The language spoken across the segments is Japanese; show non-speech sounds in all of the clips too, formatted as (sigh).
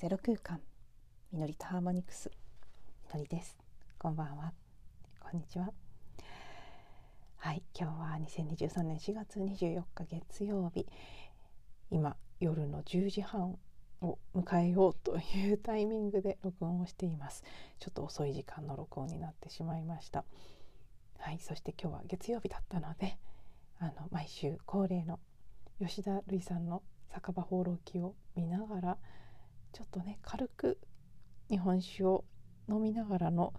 ゼロ空間。みのりとハーモニクス。みのりです。こんばんは。こんにちは。はい今日は2023年4月24日月曜日。今夜の10時半を迎えようというタイミングで録音をしています。ちょっと遅い時間の録音になってしまいました。はいそして今日は月曜日だったのであの毎週恒例の吉田類さんの酒場放浪記を見ながらちょっとね軽く日本酒を飲みながらの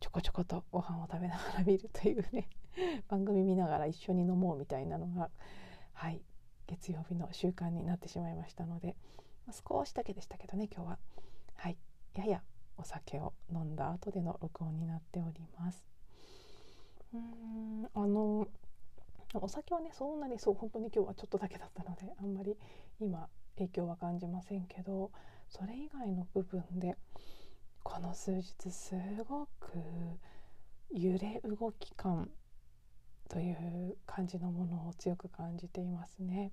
ちょこちょことご飯を食べながら見るというね (laughs) 番組見ながら一緒に飲もうみたいなのがはい月曜日の習慣になってしまいましたので、少しだけでしたけどね今日ははいややお酒を飲んだ後での録音になっております。うーんあのお酒はねそんなにそう本当に今日はちょっとだけだったのであんまり今影響は感じませんけどそれ以外の部分でこの数日すごく揺れ動き感という感じのものを強く感じていますね。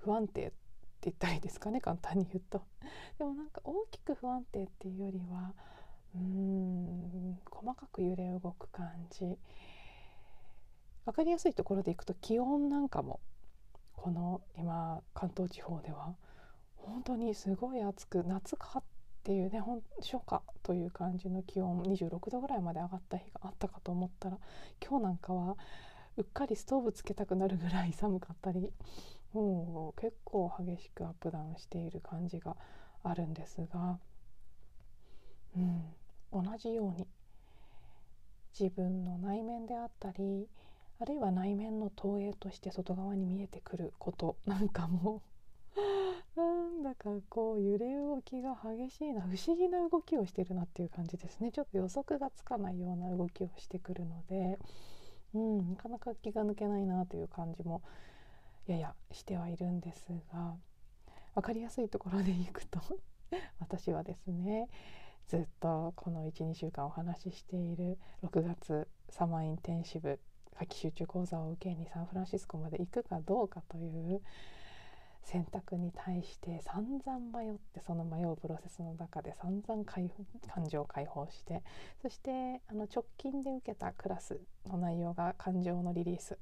不安定って言ったらいいですかね簡単に言うと。(laughs) でもなんか大きく不安定っていうよりはうーん細かく揺れ動く感じ。分かりやすいところでいくと気温なんかもこの今関東地方では本当にすごい暑く夏かっていうね初夏という感じの気温26度ぐらいまで上がった日があったかと思ったら今日なんかはうっかりストーブつけたくなるぐらい寒かったりもう結構激しくアップダウンしている感じがあるんですが、うん、同じように自分の内面であったりあるいは内面の投影として外側に見えてくることなんかも。(laughs) なんだかこう揺れ動きが激しいな不思議な動きをしてるなっていう感じですね。ちょっと予測がつかないような動きをしてくるので、うん、なかなか気が抜けないなという感じもややしてはいるんですが。分かりやすいところでいくと (laughs) 私はですねずっとこの12週間お話ししている6月サマーインテンシブ夏季集中講座を受けにサンフランシスコまで行くかどうかという選択に対して散々迷ってその迷うプロセスの中で散々感情を解放してそしてあの直近で受けたクラスの内容が感情のリリース、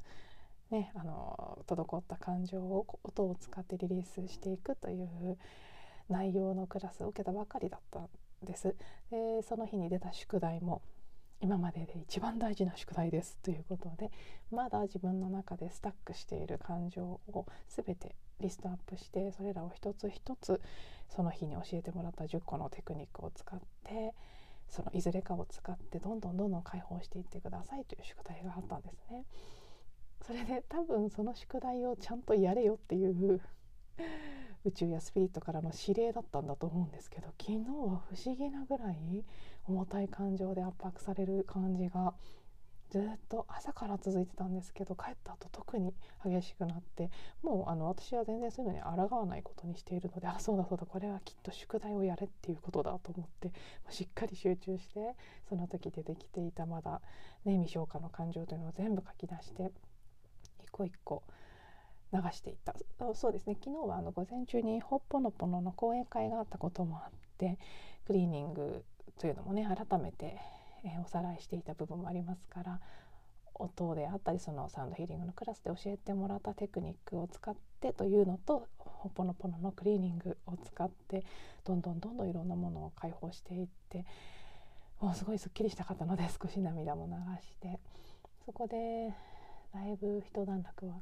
ね、あの滞った感情を音を使ってリリースしていくという内容のクラスを受けたばかりだったんです。でその日に出た宿題も今までで一番大事な宿題ですということでまだ自分の中でスタックしている感情を全てリストアップしてそれらを一つ一つその日に教えてもらった10個のテクニックを使ってそのいずれかを使ってどんどんどんどん解放していってくださいという宿題があったんですね。それで多分その宿題をちゃんとやれよっていう宇宙やスピリットからの指令だったんだと思うんですけど昨日は不思議なぐらい重たい感情で圧迫される感じがずっと朝から続いてたんですけど帰った後特に激しくなってもうあの私は全然そういうのに抗わないことにしているのであそうだそうだこれはきっと宿題をやれっていうことだと思ってしっかり集中してその時出てきていたまだね未消化の感情というのを全部書き出して一個一個流していった。そうですね。昨日はあの午前中にほっぽのぽのの講演会があったこともあってクリーニングというのもね改めて、え、おさらいしていた部分もありますから音であったりそのサウンドヒーリングのクラスで教えてもらったテクニックを使ってというのとほっぽのぽののクリーニングを使ってどんどんどんどんいろんなものを解放していってもうすごいすっきりしたかったので少し涙も流してそこでだいぶ一段落は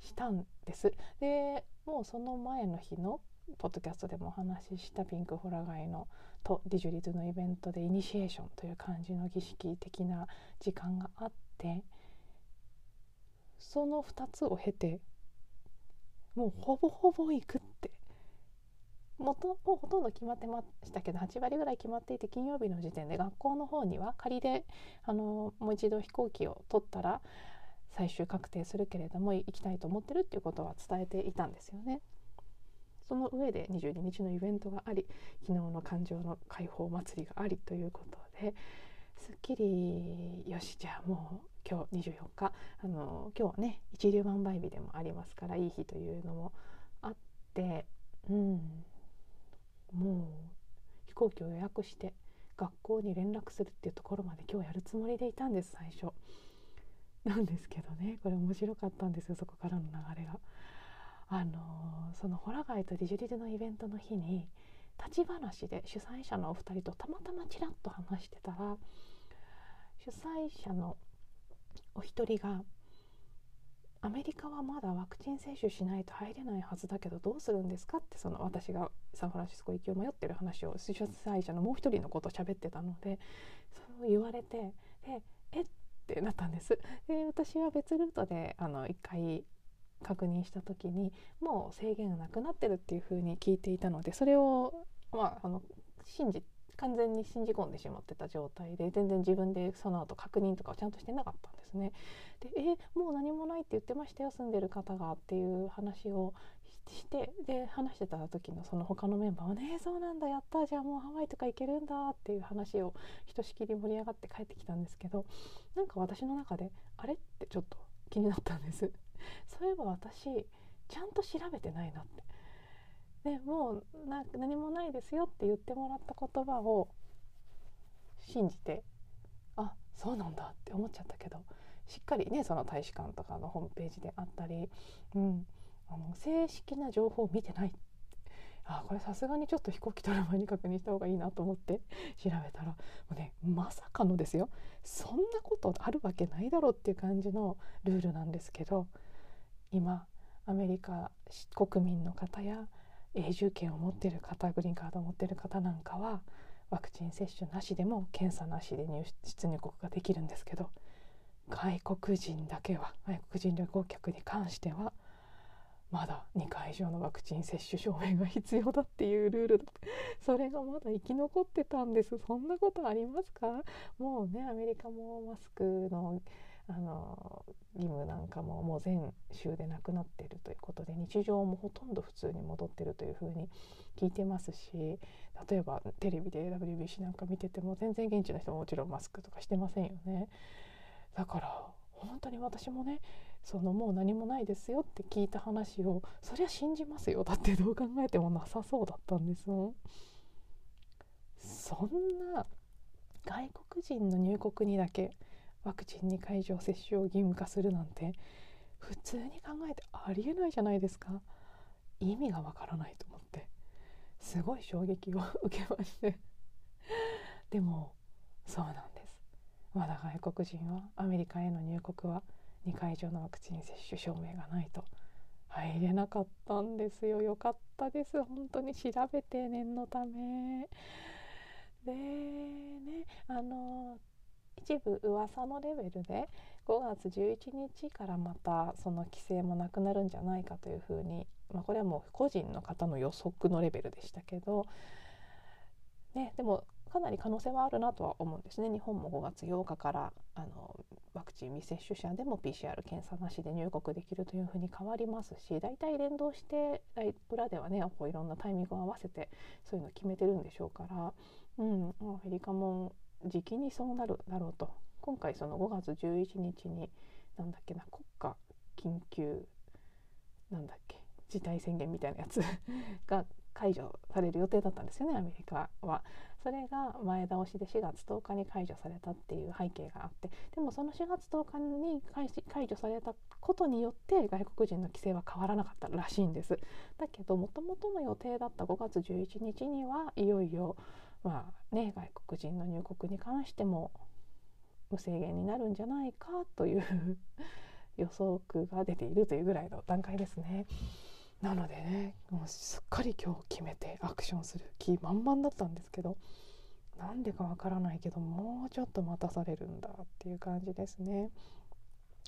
したんです。でもうその前の日のポッドキャストでもお話ししたピンクホラガイのとディジュリズのイベントでイニシエーションという感じの儀式的な時間があってその2つを経てもうほぼほぼ行くってもうほとんど決まってましたけど8割ぐらい決まっていて金曜日の時点で学校の方には仮であのもう一度飛行機を取ったら最終確定するけれども行きたいと思ってるっていうことは伝えていたんですよね。その上で22日のイベントがあり昨日の感情の解放祭りがありということですっきりよしじゃあもう今日24日あの今日はね一粒万倍日でもありますからいい日というのもあってうんもう飛行機を予約して学校に連絡するっていうところまで今日やるつもりでいたんです最初。なんですけどねこれ面白かったんですよそこからの流れが。あのそのホラガイとディジュリルのイベントの日に立ち話で主催者のお二人とたまたまちらっと話してたら主催者のお一人がアメリカはまだワクチン接種しないと入れないはずだけどどうするんですかってその私がサンフランシスコ行きを迷ってる話を主催者のもう一人のことを喋ってたのでそう言われてでえっってなったんです。で私は別ルートであの1回確認した時にもう制限がなくなってるっていう風に聞いていたのでそれを、まあ、あの信じ完全に信じ込んでしまってた状態で全然自分でその後確認とかをちゃんとしてなかったんですね。で「えもう何もないって言ってましたよ住んでる方が」っていう話をしてで話してた時のその他のメンバーは「ねそうなんだやったじゃあもうハワイとか行けるんだ」っていう話をひとしきり盛り上がって帰ってきたんですけどなんか私の中であれってちょっと気になったんです。(laughs) そういえば私ちゃんと調べてないなってでもう何もないですよって言ってもらった言葉を信じてあそうなんだって思っちゃったけどしっかりねその大使館とかのホームページであったり、うん、あの正式な情報を見てない。あこれさすがにちょっと飛行機取る前に確認した方がいいなと思って。調べたらもうねまさかのですよ。そんなことあるわけないだろうっていう感じのルールなんですけど今アメリカ国民の方や永住権を持ってる方グリーンカードを持ってる方なんかはワクチン接種なしでも検査なしで入出入国ができるんですけど外国人だけは外国人旅行客に関してはまだ2回以上のワクチン接種証明が必要だっていうルールそれがまだ生き残ってたんですそんなことありますか？もうねアメリカもマスクのあの義務なんかももう全州でなくなっているということで日常もほとんど普通に戻ってるというふうに聞いてますし例えばテレビで WBC なんか見てても全然現地の人ももちろんマスクとかしてませんよね。だから本当に私もねそのもう何もないですよって聞いた話をそりゃ信じますよ。だってどう考えてもなさそうだったんですもん。そんな外国人の入国にだけワクチン2回以上接種を義務化するなんて普通に考えてありえないじゃないですか。意味がわからないと思ってすごい衝撃を受けまして。でもそうなんです。まだ外国人はアメリカへの入国は2回以上のワクチン接種証明がないと。入れなかったんですよ。よかったです。本当に調べて念のため。でねあの一部噂のレベルで5月11日からまたその規制もなくなるんじゃないかというふうに、まあ、これはもう個人の方の予測のレベルでしたけど、ね、でもかなり可能性はあるなとは思うんですね日本も5月8日からあのワクチン未接種者でも PCR 検査なしで入国できるというふうに変わりますし大体連動して裏ではねこういろんなタイミングを合わせてそういうのを決めてるんでしょうから、うん、アメリカも時期にそうなるだろうと今回その5月11日になんだっけな国家緊急なんだっけ事態宣言みたいなやつ (laughs) が解除される予定だったんですよねアメリカは。それが前倒しで4月10日に解除されたっていう背景があってでもその4月10日に解除されたことによって外国人の規制は変わらなかったらしいんです。だけどもともとの予定だった5月11日にはいよいよまあね、外国人の入国に関しても無制限になるんじゃないかという (laughs) 予測が出ているというぐらいの段階ですね。なのでねもうすっかり今日決めてアクションする気満々だったんですけどなんでかわからないけどもうちょっと待たされるんだっていう感じですね。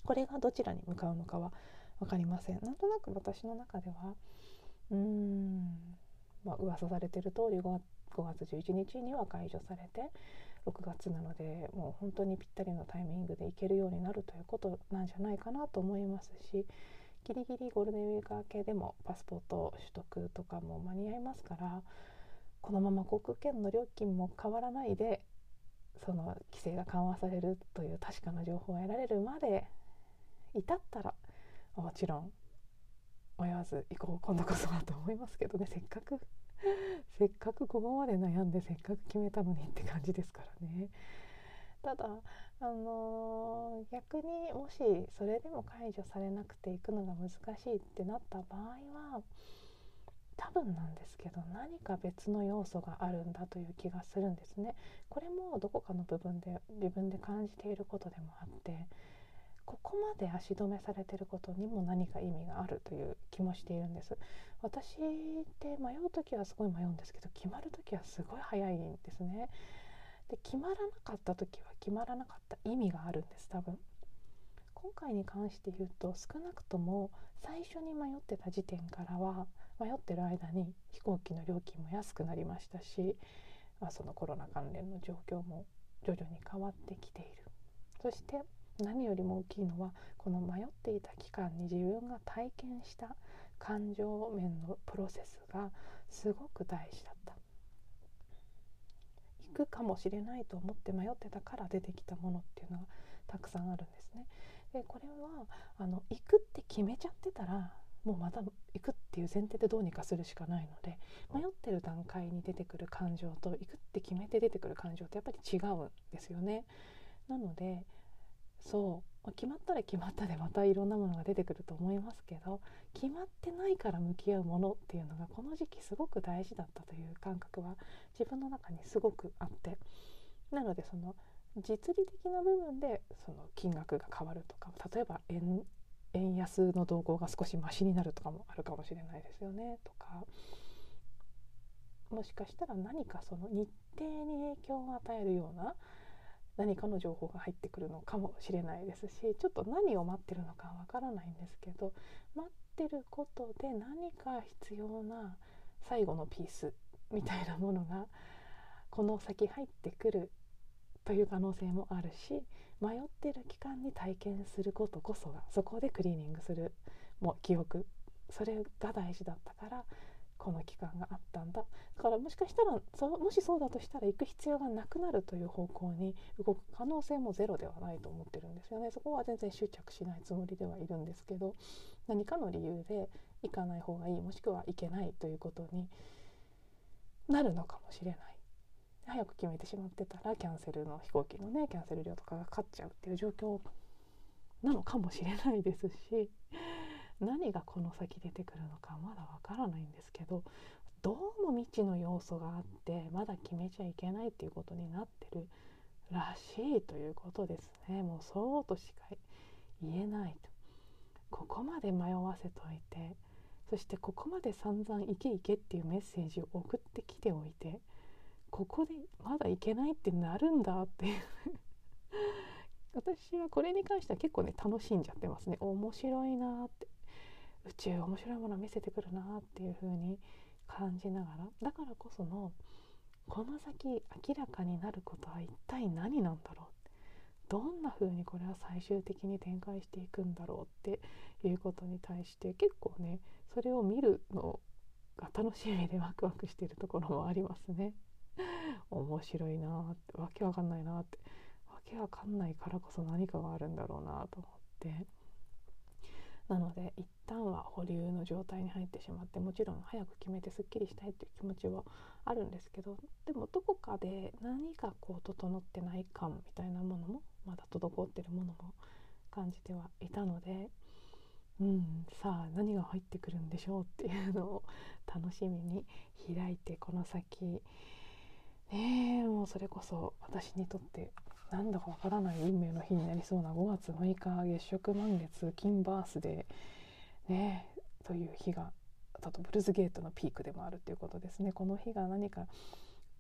これがどちらに向かうのかは分かりません。なんとなく私の中ではうーんまあ噂されてる通り5 5月11日には解除されて6月なのでもう本当にぴったりのタイミングで行けるようになるということなんじゃないかなと思いますしギリギリゴールデンウィーク明けでもパスポート取得とかも間に合いますからこのまま航空券の料金も変わらないでその規制が緩和されるという確かな情報を得られるまで至ったらもちろんお祝らず行こう今度こそはと思いますけどねせっかくせっかくここまで悩んでせっかく決めたのにって感じですからね。ただ、あのー、逆にもしそれでも解除されなくていくのが難しいってなった場合は多分なんですけど何か別の要素があるんだという気がするんですね。これもどこかの部分で自分で感じていることでもあってここまで足止めされてることにも何か意味があるという気もしているんです私って迷う時はすごい迷うんですけど決まる時はすごい早いんですねで決まらなかった時は決まらなかった意味があるんです多分。今回に関して言うと少なくとも最初に迷ってた時点からは迷ってる間に飛行機の料金も安くなりましたし、まあ、そのコロナ関連の状況も徐々に変わってきている。そして何よりも大きいのはこの迷っていた期間に自分が体験した感情面のプロセスがすごく大事だくかもしれないと思って迷ってたから出てきたものっていうのはたくさんあるんですね。でこれはあの行くって決めちゃってたらもうまた行くっていう前提でどうにかするしかないので迷ってる段階に出てくる感情と行くって決めて出てくる感情ってやっぱり違うんですよね。なのでそうま決まったら決まったでまたいろんなものが出てくると思いますけど決まってないから向き合うものっていうのがこの時期すごく大事だったという感覚は自分の中にすごくあって。なのでその実利的な部分でその金額が変わるとか例えば円円安の動向が少しマシになるとかもあるかもしれないですよねとか。もしかしたら何かその日程に影響を与えるような何かの情報が入ってくるのかもしれないですしちょっと何を待ってるのかわからないんですけど待ってることで何か必要な最後のピースみたいなものがこの先入ってくるという可能性もあるし迷ってる期間に体験することこそがそこでクリーニングするもう記憶それが大事だったからこの期間があったんだ。だからもしかしたらそもしそうだとしたら行く必要がなくなるという方向に動く可能性もゼロではないと思ってるんですよね。そこは全然執着しないつもりではいるんですけど何かの理由で行かない方がいいもしくは行けないということになるのかもしれない。早く決めてしまってたらキャンセルの飛行機のねキャンセル料とかがかかっちゃうっていう状況なのかもしれないですし。何がこの先出てくるのかまだわからないんですけどどうも未知の要素があってまだ決めちゃいけないっていうことになってるらしいということですね。もうそうとしか言えないと。ここまで迷わせといてそしてここまで散々「行け行け」っていうメッセージを送ってきておいてここでまだ行けないってなるんだっていう。(laughs) 私はこれに関しては結構ね楽しんじゃってますね。面白いなって。宇宙面白いもの見せてくるなっていう風に感じながらだからこそのこの先明らかになることは一体何なんだろうどんな風にこれは最終的に展開していくんだろうっていうことに対して結構ねそれを見るのが楽しみでワクワクしてるところもありますね。面白いなってわけわかんないなってわけわかんないからこそ何かがあるんだろうなと思ってなので一旦は保留の状態に入ってしまってもちろん早く決めてすっきりしたいっていう気持ちはあるんですけどでもどこかで何かこう整ってない感みたいなものもまだ滞ってるものも感じてはいたので、うん、さあ何が入ってくるんでしょうっていうのを楽しみに開いてこの先。ねえもうそれこそ私にとってなんだかわからない運命の日になりそうな5月6日月食満月金バースデーねという日があとブルーズゲートのピークでもあるということですね。この日が何か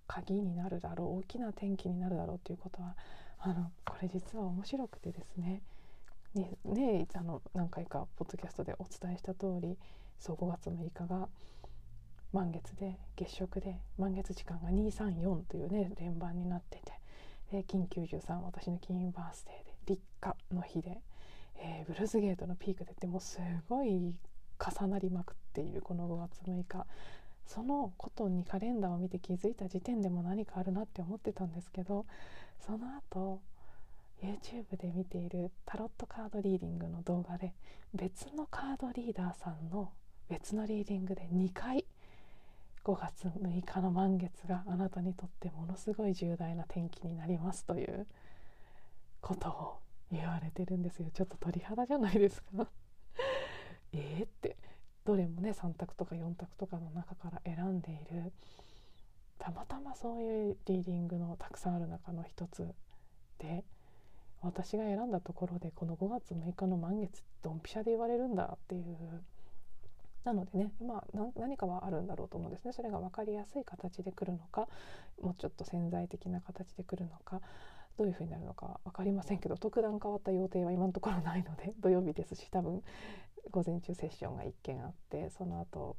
鍵になるだろう大きな転機になるだろうということはあのこれ実は面白くてですね。ねねあの何回かポッドキャストでお伝えした通りそう5月6日が満月で月食で満月時間が234というね連番になってて。で金93私の金バースデーで立夏の日で、えー、ブルーズゲートのピークでってもうすごい重なりまくっているこの5月6日。そのことにカレンダーを見て気づいた時点でも何かあるなって思ってたんですけどその後 YouTube で見ているタロットカードリーディングの動画で別のカードリーダーさんの別のリーディングで2回5月6日の満月があなたにとってものすごい重大な転機になりますということを言われてるんですよ。ちょっと鳥肌じゃないですか。(laughs) えってどれもね3択とか4択とかの中から選んでいる。たまたまそういうリーディングのたくさんある中の一つで私が選んだところでこの5月6日の満月ドンピシャで言われるんだっていうなのでね、まあ、何かはあるんだろうと思うんですね。それが分かりやすい形で来るのかもうちょっと潜在的な形で来るのかどういう風になるのか分かりませんけど特段変わった予定は今のところないので (laughs) 土曜日ですし多分午前中セッションが1件あってその後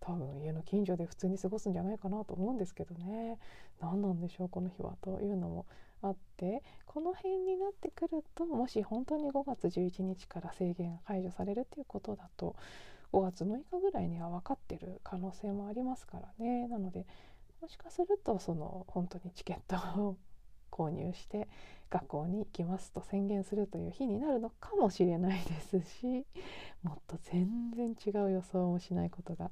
多分家の近所で普通に過ごすんじゃないかなと思うんですけどね。何なんでしょうこの日はというのもあってこの辺になってくるともし本当に5月11日から制限が解除されるっていうことだと5月6日ぐらいには分かってる可能性もありますからね。なのでもしかするとその本当にチケットを購入して学校に行きますと宣言するという日になるのかもしれないですしもっと全然違う予想もしないことが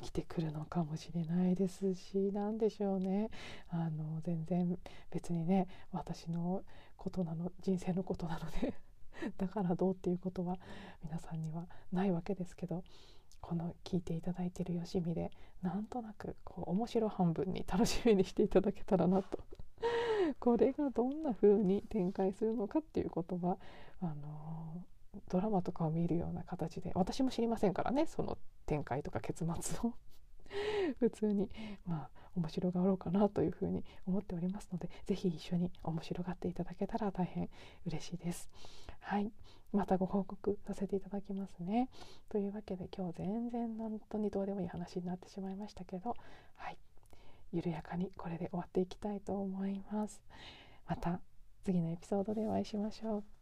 起きてくるのかもしれないですし何でしょうね。あの全然別にね私のことなの人生のことなので (laughs) だからどうっていうことは皆さんにはないわけですけどこの聞いていただいてるよしみでなんとなくこう面白半分に楽しみにしていただけたらなと (laughs) これがどんな風に展開するのかっていうことはあのドラマとかを見るような形で私も知りませんからねその展開とか結末を (laughs) 普通にまあ面白がろうかなというふうに思っておりますので是非一緒に面白がっていただけたら大変嬉しいです。はいまたご報告させていただきますね。というわけで今日全然本当にどうでもいい話になってしまいましたけどはい緩やかにこれで終わっていきたいと思います。また次のエピソードでお会いしましょう。